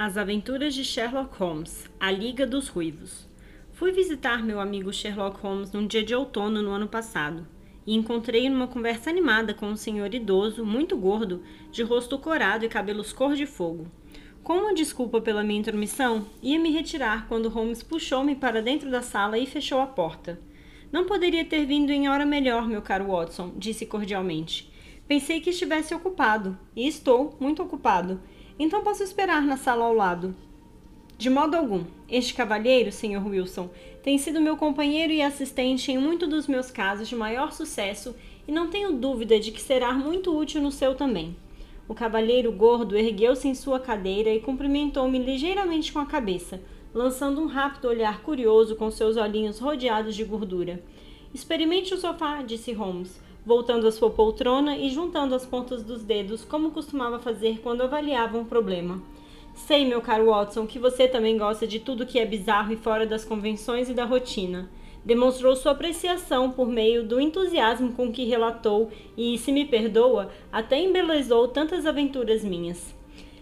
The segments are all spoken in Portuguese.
As Aventuras de Sherlock Holmes A Liga dos Ruivos. Fui visitar meu amigo Sherlock Holmes num dia de outono no ano passado e encontrei numa conversa animada com um senhor idoso, muito gordo, de rosto corado e cabelos cor de fogo. Com uma desculpa pela minha intromissão, ia me retirar quando Holmes puxou-me para dentro da sala e fechou a porta. Não poderia ter vindo em hora melhor, meu caro Watson, disse cordialmente. Pensei que estivesse ocupado, e estou muito ocupado então posso esperar na sala ao lado. De modo algum. Este cavalheiro, Sr. Wilson, tem sido meu companheiro e assistente em muitos dos meus casos de maior sucesso e não tenho dúvida de que será muito útil no seu também. O cavalheiro gordo ergueu-se em sua cadeira e cumprimentou-me ligeiramente com a cabeça, lançando um rápido olhar curioso com seus olhinhos rodeados de gordura. Experimente o sofá, disse Holmes voltando à sua poltrona e juntando as pontas dos dedos, como costumava fazer quando avaliava um problema. Sei, meu caro Watson, que você também gosta de tudo que é bizarro e fora das convenções e da rotina. Demonstrou sua apreciação por meio do entusiasmo com que relatou e, se me perdoa, até embelezou tantas aventuras minhas.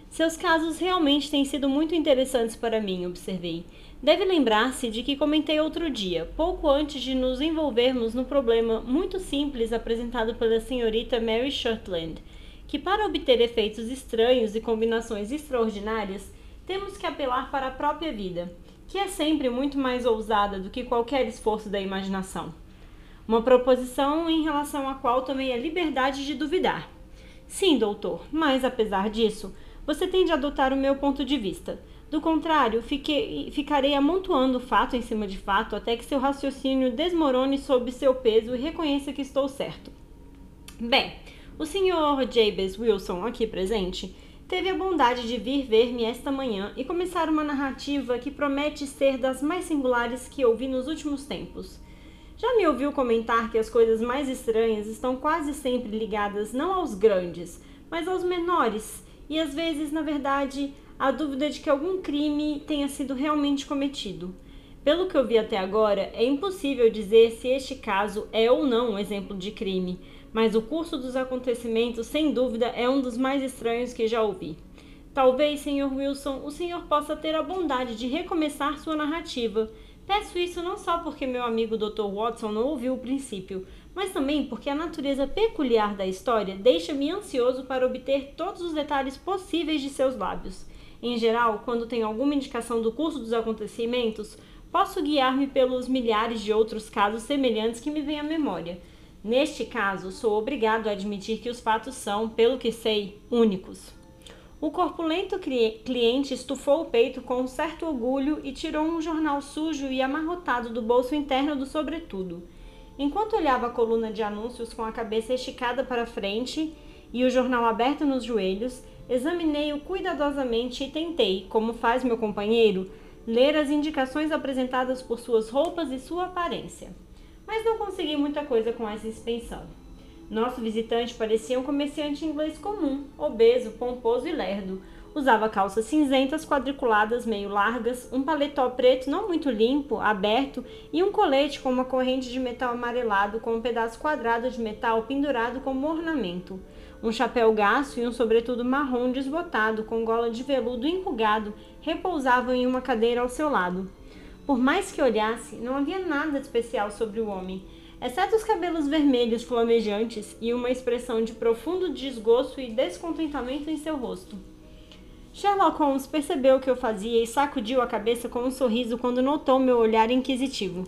Seus casos realmente têm sido muito interessantes para mim, observei. Deve lembrar-se de que comentei outro dia, pouco antes de nos envolvermos no problema muito simples apresentado pela senhorita Mary Shortland, que para obter efeitos estranhos e combinações extraordinárias, temos que apelar para a própria vida, que é sempre muito mais ousada do que qualquer esforço da imaginação. Uma proposição em relação à qual tomei a liberdade de duvidar. Sim, doutor, mas apesar disso, você tem de adotar o meu ponto de vista. Do contrário, fiquei, ficarei amontoando fato em cima de fato até que seu raciocínio desmorone sob seu peso e reconheça que estou certo. Bem, o Sr. Jabez Wilson, aqui presente, teve a bondade de vir ver-me esta manhã e começar uma narrativa que promete ser das mais singulares que ouvi nos últimos tempos. Já me ouviu comentar que as coisas mais estranhas estão quase sempre ligadas não aos grandes, mas aos menores, e às vezes, na verdade, a dúvida de que algum crime tenha sido realmente cometido. Pelo que eu vi até agora, é impossível dizer se este caso é ou não um exemplo de crime, mas o curso dos acontecimentos, sem dúvida, é um dos mais estranhos que já ouvi. Talvez, Sr. Wilson, o senhor possa ter a bondade de recomeçar sua narrativa. Peço isso não só porque meu amigo Dr. Watson não ouviu o princípio, mas também porque a natureza peculiar da história deixa-me ansioso para obter todos os detalhes possíveis de seus lábios. Em geral, quando tenho alguma indicação do curso dos acontecimentos, posso guiar-me pelos milhares de outros casos semelhantes que me vêm à memória. Neste caso, sou obrigado a admitir que os fatos são, pelo que sei, únicos. O corpulento cliente estufou o peito com um certo orgulho e tirou um jornal sujo e amarrotado do bolso interno do sobretudo. Enquanto olhava a coluna de anúncios com a cabeça esticada para frente e o jornal aberto nos joelhos, Examinei-o cuidadosamente e tentei, como faz meu companheiro, ler as indicações apresentadas por suas roupas e sua aparência. Mas não consegui muita coisa com essa inspeção. Nosso visitante parecia um comerciante inglês comum, obeso, pomposo e lerdo. Usava calças cinzentas quadriculadas meio largas, um paletó preto não muito limpo, aberto e um colete com uma corrente de metal amarelado com um pedaço quadrado de metal pendurado como ornamento. Um chapéu gasto e um sobretudo marrom desbotado, com gola de veludo enrugado, repousavam em uma cadeira ao seu lado. Por mais que olhasse, não havia nada especial sobre o homem, exceto os cabelos vermelhos flamejantes e uma expressão de profundo desgosto e descontentamento em seu rosto. Sherlock Holmes percebeu o que eu fazia e sacudiu a cabeça com um sorriso quando notou meu olhar inquisitivo.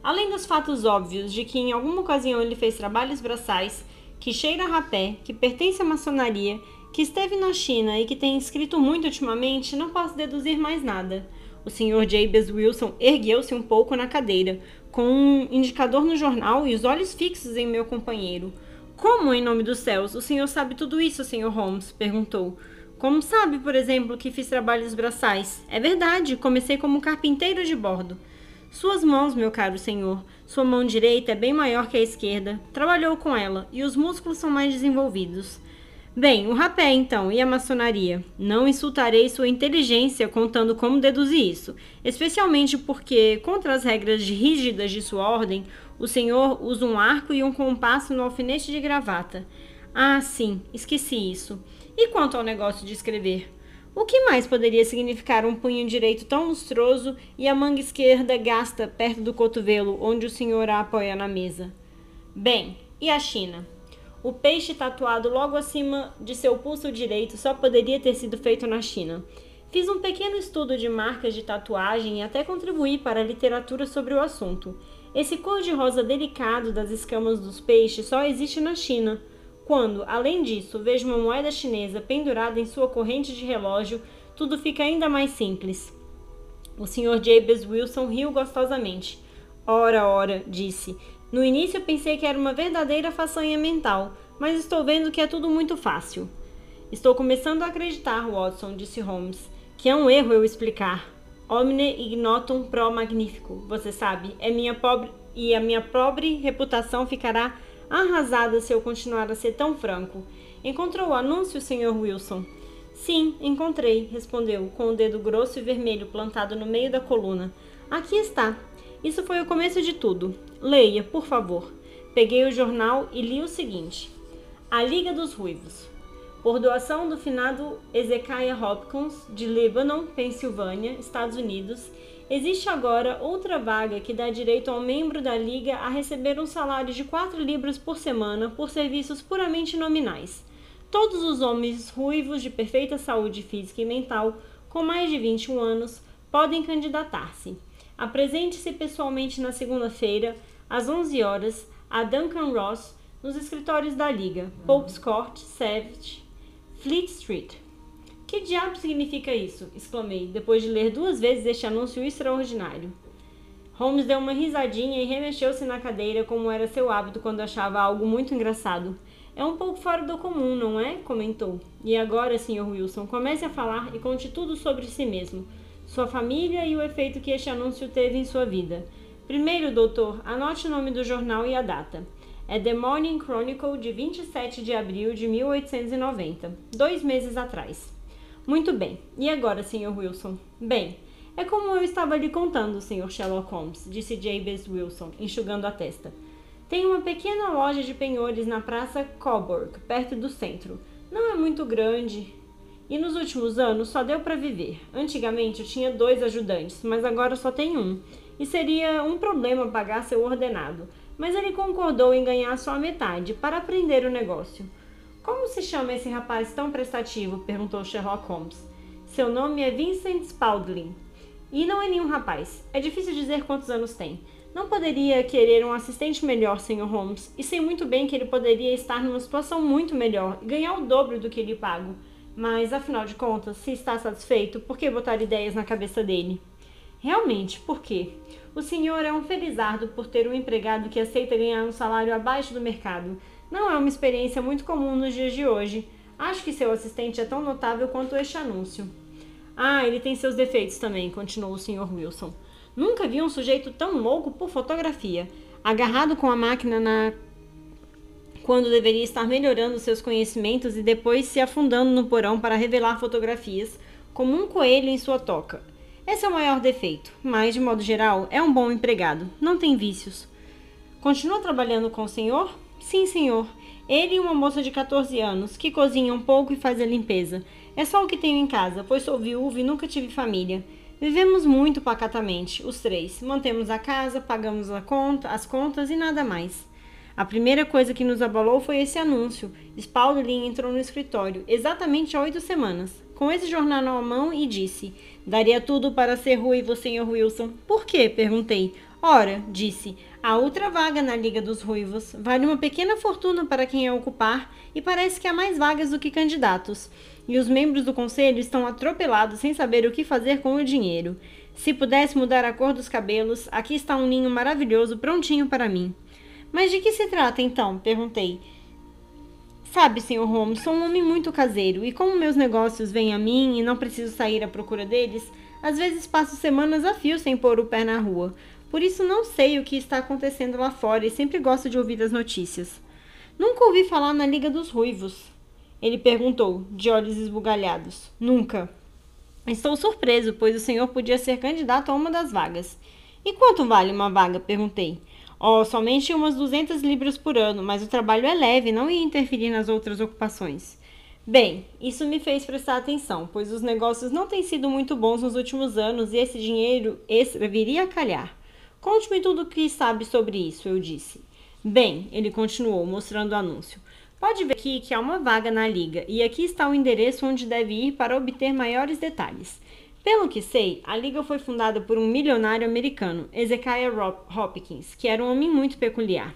Além dos fatos óbvios de que em alguma ocasião ele fez trabalhos braçais, que cheira a rapé, que pertence à maçonaria, que esteve na China e que tem escrito muito ultimamente, não posso deduzir mais nada. O Sr. Jabez Wilson ergueu-se um pouco na cadeira, com um indicador no jornal e os olhos fixos em meu companheiro. Como, em nome dos céus, o senhor sabe tudo isso, Sr. Holmes? perguntou. Como sabe, por exemplo, que fiz trabalhos braçais? É verdade, comecei como carpinteiro de bordo. Suas mãos, meu caro senhor, sua mão direita é bem maior que a esquerda. Trabalhou com ela e os músculos são mais desenvolvidos. Bem, o rapé então e a maçonaria. Não insultarei sua inteligência contando como deduzir isso, especialmente porque, contra as regras rígidas de sua ordem, o senhor usa um arco e um compasso no alfinete de gravata. Ah, sim, esqueci isso. E quanto ao negócio de escrever? O que mais poderia significar um punho direito tão lustroso e a manga esquerda gasta perto do cotovelo, onde o senhor a apoia na mesa? Bem, e a China? O peixe tatuado logo acima de seu pulso direito só poderia ter sido feito na China. Fiz um pequeno estudo de marcas de tatuagem e até contribuí para a literatura sobre o assunto. Esse cor-de-rosa delicado das escamas dos peixes só existe na China. Quando, além disso, vejo uma moeda chinesa pendurada em sua corrente de relógio, tudo fica ainda mais simples. O Sr. Jabez Wilson riu gostosamente. Ora, ora, disse. No início pensei que era uma verdadeira façanha mental, mas estou vendo que é tudo muito fácil. Estou começando a acreditar, Watson, disse Holmes, que é um erro eu explicar. Omne ignotum pro magnifico, você sabe, é minha pobre e a minha pobre reputação ficará arrasada se eu continuar a ser tão franco. Encontrou o anúncio, Sr. Wilson? Sim, encontrei, respondeu, com o dedo grosso e vermelho plantado no meio da coluna. Aqui está. Isso foi o começo de tudo. Leia, por favor. Peguei o jornal e li o seguinte: A Liga dos Ruivos. Por doação do finado Ezekiah Hopkins, de Lebanon, Pensilvânia, Estados Unidos, Existe agora outra vaga que dá direito ao membro da Liga a receber um salário de 4 libras por semana por serviços puramente nominais. Todos os homens ruivos de perfeita saúde física e mental, com mais de 21 anos, podem candidatar-se. Apresente-se pessoalmente na segunda-feira, às 11 horas, a Duncan Ross, nos escritórios da Liga, Pope's Court, Savage, Fleet Street. Que diabo significa isso? exclamei, depois de ler duas vezes este anúncio extraordinário. Holmes deu uma risadinha e remexeu-se na cadeira, como era seu hábito quando achava algo muito engraçado. É um pouco fora do comum, não é? comentou. E agora, Sr. Wilson, comece a falar e conte tudo sobre si mesmo, sua família e o efeito que este anúncio teve em sua vida. Primeiro, doutor, anote o nome do jornal e a data. É The Morning Chronicle de 27 de abril de 1890, dois meses atrás. Muito bem. E agora, Sr. Wilson? Bem, é como eu estava lhe contando, Sr. Sherlock Holmes, disse Jabez Wilson, enxugando a testa. Tem uma pequena loja de penhores na Praça Coburg, perto do centro. Não é muito grande. E nos últimos anos só deu para viver. Antigamente eu tinha dois ajudantes, mas agora só tenho um. E seria um problema pagar seu ordenado. Mas ele concordou em ganhar só a metade para aprender o negócio. Como se chama esse rapaz tão prestativo? perguntou Sherlock Holmes. Seu nome é Vincent Spaulding. E não é nenhum rapaz. É difícil dizer quantos anos tem. Não poderia querer um assistente melhor, Sr. Holmes, e sei muito bem que ele poderia estar numa situação muito melhor e ganhar o dobro do que lhe pago. Mas, afinal de contas, se está satisfeito, por que botar ideias na cabeça dele? Realmente, por quê? O senhor é um felizardo por ter um empregado que aceita ganhar um salário abaixo do mercado, não é uma experiência muito comum nos dias de hoje. Acho que seu assistente é tão notável quanto este anúncio. Ah, ele tem seus defeitos também, continuou o Sr. Wilson. Nunca vi um sujeito tão louco por fotografia, agarrado com a máquina na quando deveria estar melhorando seus conhecimentos e depois se afundando no porão para revelar fotografias, como um coelho em sua toca. Esse é o maior defeito, mas de modo geral é um bom empregado, não tem vícios. Continua trabalhando com o senhor? Sim, senhor. Ele e uma moça de 14 anos, que cozinha um pouco e faz a limpeza. É só o que tenho em casa, pois sou viúva e nunca tive família. Vivemos muito pacatamente, os três. Mantemos a casa, pagamos a conta, as contas e nada mais. A primeira coisa que nos abalou foi esse anúncio. Spaulding entrou no escritório, exatamente há oito semanas, com esse jornal na mão e disse: Daria tudo para ser ruivo, Sr. Wilson. Por quê? perguntei. Ora, disse, há outra vaga na Liga dos Ruivos. Vale uma pequena fortuna para quem a ocupar e parece que há mais vagas do que candidatos. E os membros do conselho estão atropelados sem saber o que fazer com o dinheiro. Se pudesse mudar a cor dos cabelos, aqui está um ninho maravilhoso prontinho para mim. Mas de que se trata então? perguntei. Sabe, Sr. Holmes, sou um homem muito caseiro e como meus negócios vêm a mim e não preciso sair à procura deles, às vezes passo semanas a fio sem pôr o pé na rua. Por isso não sei o que está acontecendo lá fora e sempre gosto de ouvir as notícias. Nunca ouvi falar na Liga dos Ruivos. Ele perguntou, de olhos esbugalhados. Nunca. Estou surpreso, pois o senhor podia ser candidato a uma das vagas. E quanto vale uma vaga? perguntei. Oh, somente umas 200 libras por ano, mas o trabalho é leve, não ia interferir nas outras ocupações. Bem, isso me fez prestar atenção, pois os negócios não têm sido muito bons nos últimos anos e esse dinheiro extra viria a calhar. Conte-me tudo o que sabe sobre isso, eu disse. Bem, ele continuou, mostrando o anúncio. Pode ver aqui que há uma vaga na liga e aqui está o endereço onde deve ir para obter maiores detalhes. Pelo que sei, a liga foi fundada por um milionário americano, Ezekiah Hopkins, que era um homem muito peculiar.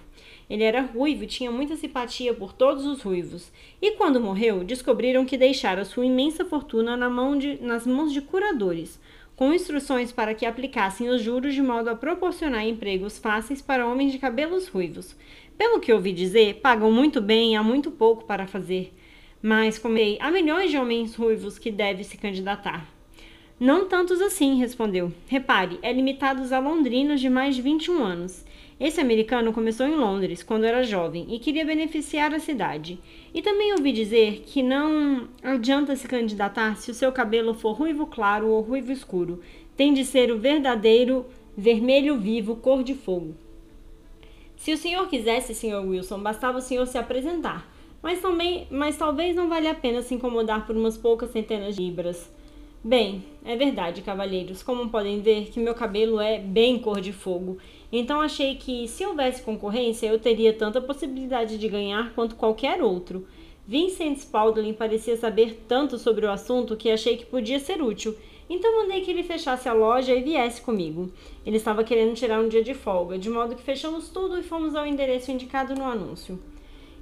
Ele era ruivo e tinha muita simpatia por todos os ruivos. E quando morreu, descobriram que deixara sua imensa fortuna na mão de, nas mãos de curadores, com instruções para que aplicassem os juros de modo a proporcionar empregos fáceis para homens de cabelos ruivos. Pelo que ouvi dizer, pagam muito bem e há muito pouco para fazer. Mas, como ei, há milhões de homens ruivos que devem se candidatar. Não tantos assim, respondeu. Repare, é limitado a londrinos de mais de 21 anos. Esse americano começou em Londres quando era jovem e queria beneficiar a cidade. E também ouvi dizer que não adianta se candidatar se o seu cabelo for ruivo claro ou ruivo escuro. Tem de ser o verdadeiro vermelho vivo, cor de fogo. Se o senhor quisesse, senhor Wilson, bastava o senhor se apresentar. Mas, também, mas talvez não valha a pena se incomodar por umas poucas centenas de libras. Bem, é verdade, cavalheiros. Como podem ver, que meu cabelo é bem cor de fogo. Então achei que, se houvesse concorrência, eu teria tanta possibilidade de ganhar quanto qualquer outro. Vincent Spaulding parecia saber tanto sobre o assunto que achei que podia ser útil. Então mandei que ele fechasse a loja e viesse comigo. Ele estava querendo tirar um dia de folga, de modo que fechamos tudo e fomos ao endereço indicado no anúncio.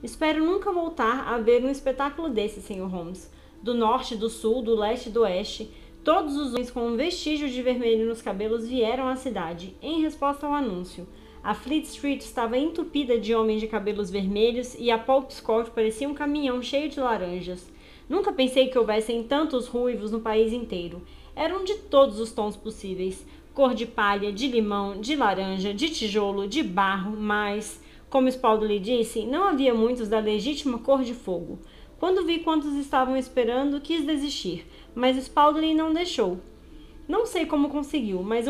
Espero nunca voltar a ver um espetáculo desse, Sr. Holmes do norte, do sul, do leste e do oeste, todos os homens com vestígio de vermelho nos cabelos vieram à cidade, em resposta ao anúncio. A Fleet Street estava entupida de homens de cabelos vermelhos e a Pulp Scott parecia um caminhão cheio de laranjas. Nunca pensei que houvessem tantos ruivos no país inteiro. Eram de todos os tons possíveis: cor de palha, de limão, de laranja, de tijolo, de barro, mas, como Spaldo lhe disse, não havia muitos da legítima cor de fogo. Quando vi quantos estavam esperando, quis desistir, mas Spalding não deixou. Não sei como conseguiu, mas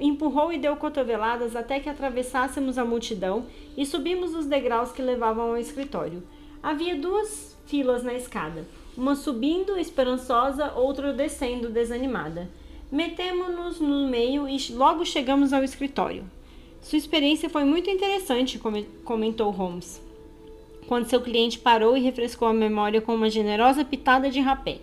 empurrou e deu cotoveladas até que atravessássemos a multidão e subimos os degraus que levavam ao escritório. Havia duas filas na escada, uma subindo esperançosa, outra descendo desanimada. Metemos-nos no meio e logo chegamos ao escritório. Sua experiência foi muito interessante, comentou Holmes quando seu cliente parou e refrescou a memória com uma generosa pitada de rapé.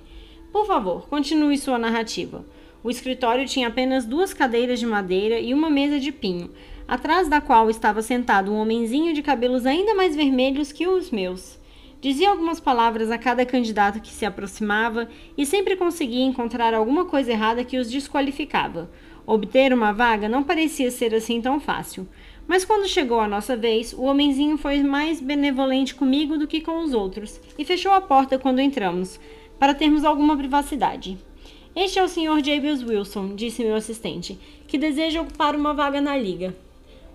Por favor, continue sua narrativa. O escritório tinha apenas duas cadeiras de madeira e uma mesa de pinho, atrás da qual estava sentado um homenzinho de cabelos ainda mais vermelhos que os meus. Dizia algumas palavras a cada candidato que se aproximava e sempre conseguia encontrar alguma coisa errada que os desqualificava. Obter uma vaga não parecia ser assim tão fácil. Mas quando chegou a nossa vez, o homenzinho foi mais benevolente comigo do que com os outros e fechou a porta quando entramos, para termos alguma privacidade. Este é o Sr. James Wilson, disse meu assistente, que deseja ocupar uma vaga na liga.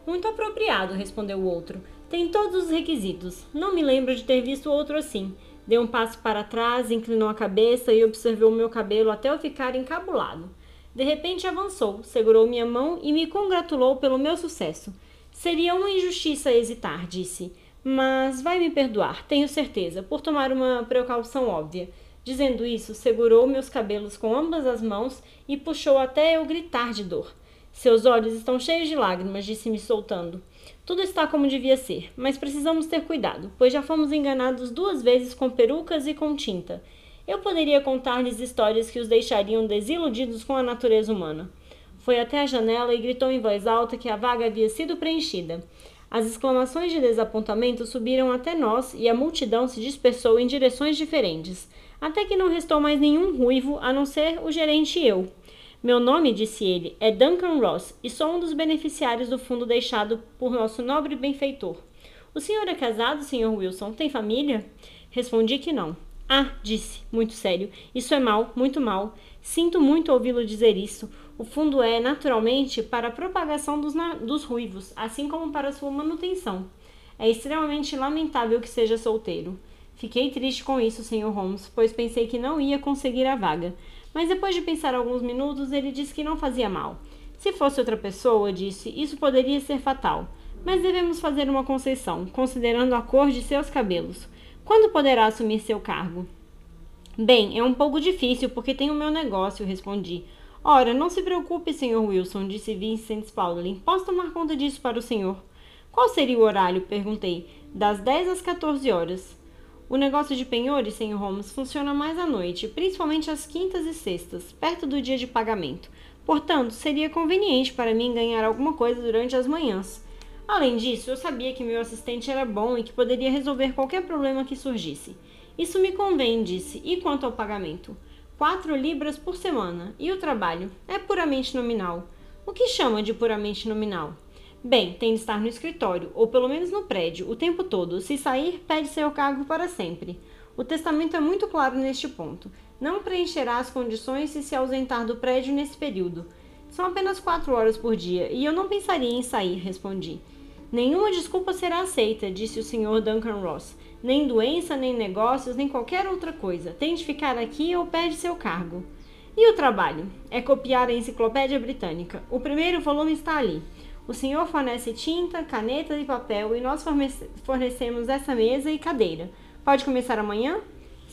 Muito apropriado, respondeu o outro. Tem todos os requisitos. Não me lembro de ter visto outro assim. Deu um passo para trás, inclinou a cabeça e observou meu cabelo até eu ficar encabulado. De repente avançou, segurou minha mão e me congratulou pelo meu sucesso. Seria uma injustiça hesitar, disse. Mas vai me perdoar, tenho certeza, por tomar uma precaução óbvia. Dizendo isso, segurou meus cabelos com ambas as mãos e puxou até eu gritar de dor. Seus olhos estão cheios de lágrimas, disse-me soltando. Tudo está como devia ser, mas precisamos ter cuidado, pois já fomos enganados duas vezes com perucas e com tinta. Eu poderia contar-lhes histórias que os deixariam desiludidos com a natureza humana. Foi até a janela e gritou em voz alta que a vaga havia sido preenchida. As exclamações de desapontamento subiram até nós e a multidão se dispersou em direções diferentes, até que não restou mais nenhum ruivo a não ser o gerente e eu. Meu nome, disse ele, é Duncan Ross e sou um dos beneficiários do fundo deixado por nosso nobre benfeitor. O senhor é casado, Sr. Wilson? Tem família? Respondi que não. Ah, disse, muito sério, isso é mal, muito mal. Sinto muito ouvi-lo dizer isso. O fundo é, naturalmente, para a propagação dos, dos ruivos, assim como para sua manutenção. É extremamente lamentável que seja solteiro. Fiquei triste com isso, Sr. Holmes, pois pensei que não ia conseguir a vaga. Mas depois de pensar alguns minutos, ele disse que não fazia mal. Se fosse outra pessoa, disse, isso poderia ser fatal. Mas devemos fazer uma concessão, considerando a cor de seus cabelos. Quando poderá assumir seu cargo? Bem, é um pouco difícil porque tem o meu negócio, respondi. Ora, não se preocupe, Sr. Wilson, disse Vincent Spaulding. Posso tomar conta disso para o senhor? Qual seria o horário? perguntei. Das 10 às 14 horas. O negócio de penhores, Sr. Holmes, funciona mais à noite, principalmente às quintas e sextas, perto do dia de pagamento. Portanto, seria conveniente para mim ganhar alguma coisa durante as manhãs. Além disso, eu sabia que meu assistente era bom e que poderia resolver qualquer problema que surgisse. Isso me convém, disse. E quanto ao pagamento? Quatro libras por semana. E o trabalho? É puramente nominal. O que chama de puramente nominal? Bem, tem de estar no escritório, ou pelo menos no prédio, o tempo todo. Se sair, pede seu cargo para sempre. O testamento é muito claro neste ponto. Não preencherá as condições se se ausentar do prédio nesse período. São apenas quatro horas por dia, e eu não pensaria em sair, respondi. Nenhuma desculpa será aceita, disse o Sr. Duncan Ross nem doença, nem negócios, nem qualquer outra coisa. Tem de ficar aqui ou perde seu cargo. E o trabalho? É copiar a Enciclopédia Britânica. O primeiro volume está ali. O senhor fornece tinta, caneta e papel e nós fornecemos essa mesa e cadeira. Pode começar amanhã?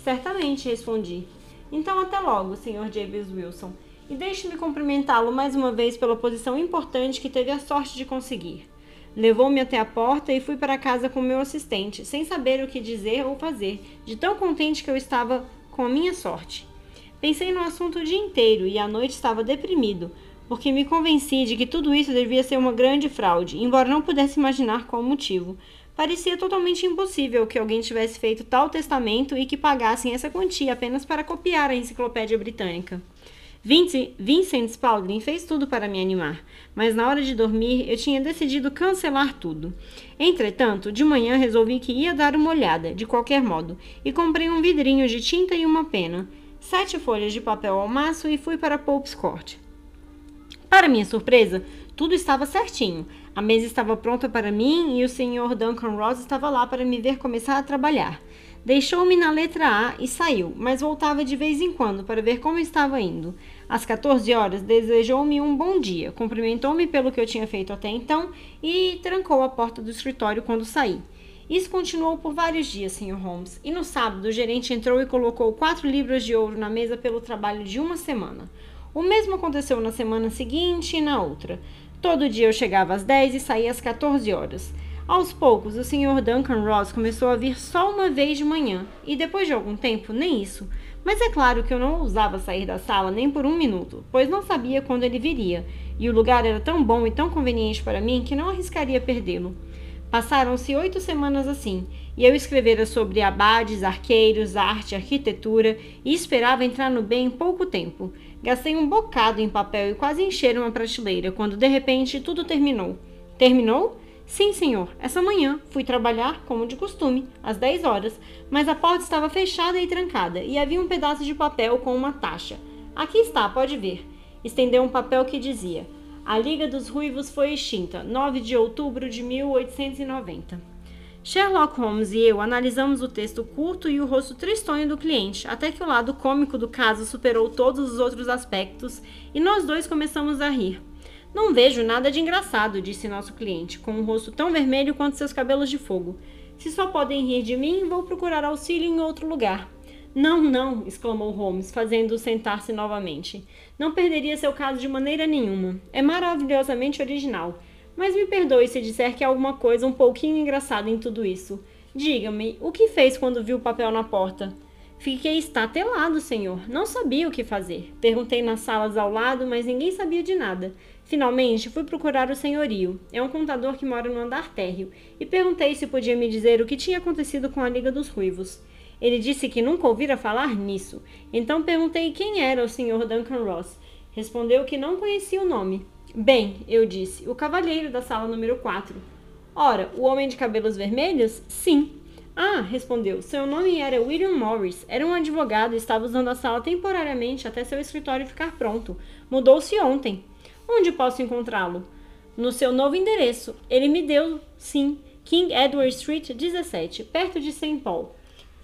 Certamente, respondi. Então até logo, Sr. James Wilson. E deixe-me cumprimentá-lo mais uma vez pela posição importante que teve a sorte de conseguir. Levou-me até a porta e fui para casa com meu assistente, sem saber o que dizer ou fazer, de tão contente que eu estava com a minha sorte. Pensei no assunto o dia inteiro e à noite estava deprimido, porque me convenci de que tudo isso devia ser uma grande fraude, embora não pudesse imaginar qual motivo. Parecia totalmente impossível que alguém tivesse feito tal testamento e que pagassem essa quantia apenas para copiar a enciclopédia britânica. Vincent Spaulding fez tudo para me animar, mas na hora de dormir eu tinha decidido cancelar tudo. Entretanto, de manhã resolvi que ia dar uma olhada, de qualquer modo, e comprei um vidrinho de tinta e uma pena, sete folhas de papel ao maço e fui para Pope's Court. Para minha surpresa, tudo estava certinho. A mesa estava pronta para mim e o Sr. Duncan Ross estava lá para me ver começar a trabalhar. Deixou-me na letra A e saiu, mas voltava de vez em quando para ver como estava indo. Às 14 horas, desejou-me um bom dia, cumprimentou-me pelo que eu tinha feito até então e trancou a porta do escritório quando saí. Isso continuou por vários dias, Sr. Holmes, e no sábado o gerente entrou e colocou quatro libras de ouro na mesa pelo trabalho de uma semana. O mesmo aconteceu na semana seguinte e na outra. Todo dia eu chegava às 10 e saía às 14 horas. Aos poucos, o Sr. Duncan Ross começou a vir só uma vez de manhã, e depois de algum tempo, nem isso. Mas é claro que eu não ousava sair da sala nem por um minuto, pois não sabia quando ele viria, e o lugar era tão bom e tão conveniente para mim que não arriscaria perdê-lo. Passaram-se oito semanas assim, e eu escrevera sobre abades, arqueiros, arte, arquitetura, e esperava entrar no bem em pouco tempo. Gastei um bocado em papel e quase encheram uma prateleira, quando de repente tudo terminou. Terminou? Sim, senhor. Essa manhã fui trabalhar, como de costume, às 10 horas, mas a porta estava fechada e trancada e havia um pedaço de papel com uma taxa. Aqui está, pode ver. Estendeu um papel que dizia: A Liga dos Ruivos foi extinta, 9 de outubro de 1890. Sherlock Holmes e eu analisamos o texto curto e o rosto tristonho do cliente, até que o lado cômico do caso superou todos os outros aspectos e nós dois começamos a rir. Não vejo nada de engraçado, disse nosso cliente, com um rosto tão vermelho quanto seus cabelos de fogo. Se só podem rir de mim, vou procurar auxílio em outro lugar. Não, não, exclamou Holmes, fazendo-o sentar-se novamente. Não perderia seu caso de maneira nenhuma. É maravilhosamente original. Mas me perdoe se disser que há alguma coisa um pouquinho engraçada em tudo isso. Diga-me, o que fez quando viu o papel na porta? Fiquei estatelado, senhor. Não sabia o que fazer. Perguntei nas salas ao lado, mas ninguém sabia de nada. Finalmente, fui procurar o senhorio. É um contador que mora no andar térreo. E perguntei se podia me dizer o que tinha acontecido com a Liga dos Ruivos. Ele disse que nunca ouvira falar nisso. Então perguntei quem era o senhor Duncan Ross. Respondeu que não conhecia o nome. Bem, eu disse, o cavalheiro da sala número 4. Ora, o homem de cabelos vermelhos? Sim. Ah, respondeu. Seu nome era William Morris. Era um advogado e estava usando a sala temporariamente até seu escritório ficar pronto. Mudou-se ontem. Onde posso encontrá-lo? No seu novo endereço. Ele me deu, sim, King Edward Street 17, perto de St. Paul.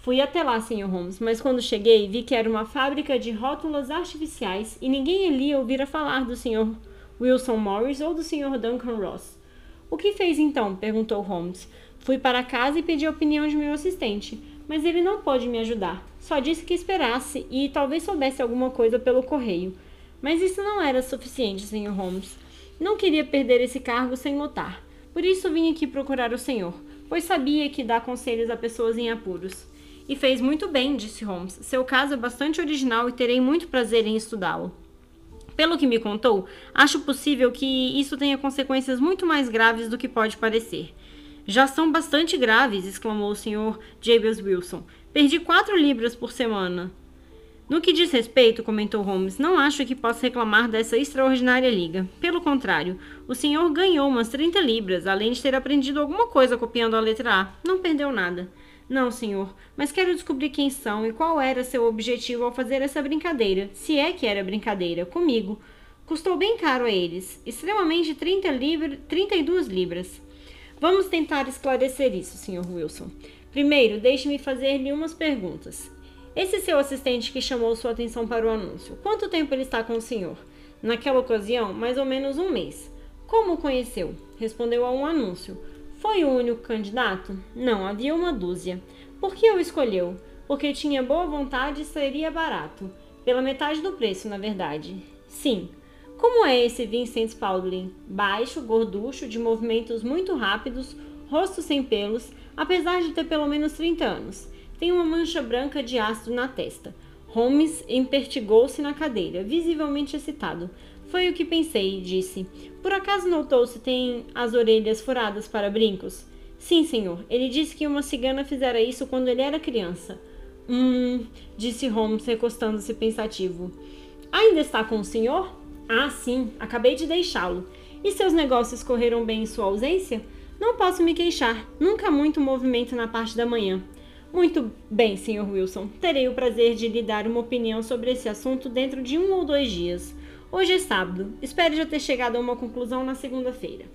Fui até lá, Sr. Holmes, mas quando cheguei vi que era uma fábrica de rótulas artificiais e ninguém ali ouvira falar do Sr. Wilson Morris ou do Sr. Duncan Ross. O que fez então? perguntou Holmes. Fui para casa e pedi a opinião de meu assistente. mas ele não pode me ajudar. Só disse que esperasse e talvez soubesse alguma coisa pelo correio. Mas isso não era suficiente, Sr. Holmes. Não queria perder esse cargo sem lutar. Por isso vim aqui procurar o senhor, pois sabia que dá conselhos a pessoas em apuros. E fez muito bem, disse Holmes. Seu caso é bastante original e terei muito prazer em estudá-lo. Pelo que me contou, acho possível que isso tenha consequências muito mais graves do que pode parecer. Já são bastante graves, exclamou o Sr. Jabez Wilson. Perdi quatro libras por semana. No que diz respeito, comentou Holmes, não acho que possa reclamar dessa extraordinária liga. Pelo contrário, o senhor ganhou umas 30 libras, além de ter aprendido alguma coisa copiando a letra A. Não perdeu nada. Não, senhor, mas quero descobrir quem são e qual era seu objetivo ao fazer essa brincadeira, se é que era brincadeira, comigo. Custou bem caro a eles, extremamente 30 libra, 32 libras. Vamos tentar esclarecer isso, Sr. Wilson. Primeiro, deixe-me fazer-lhe umas perguntas. Esse seu assistente que chamou sua atenção para o anúncio, quanto tempo ele está com o senhor? Naquela ocasião, mais ou menos um mês. Como o conheceu? Respondeu a um anúncio. Foi o único candidato? Não, havia uma dúzia. Por que o escolheu? Porque tinha boa vontade e seria barato. Pela metade do preço, na verdade. Sim. Como é esse Vincent Spaulding? Baixo, gorducho, de movimentos muito rápidos, rosto sem pelos, apesar de ter pelo menos 30 anos. Tem uma mancha branca de ácido na testa. Holmes empertigou-se na cadeira, visivelmente excitado. Foi o que pensei, disse. Por acaso notou se tem as orelhas furadas para brincos? Sim, senhor. Ele disse que uma cigana fizera isso quando ele era criança. Hum, disse Holmes, recostando-se pensativo. Ainda está com o senhor? Ah, sim, acabei de deixá-lo. E seus negócios correram bem em sua ausência? Não posso me queixar. Nunca há muito movimento na parte da manhã. Muito bem, Sr. Wilson. Terei o prazer de lhe dar uma opinião sobre esse assunto dentro de um ou dois dias. Hoje é sábado. Espero já ter chegado a uma conclusão na segunda-feira.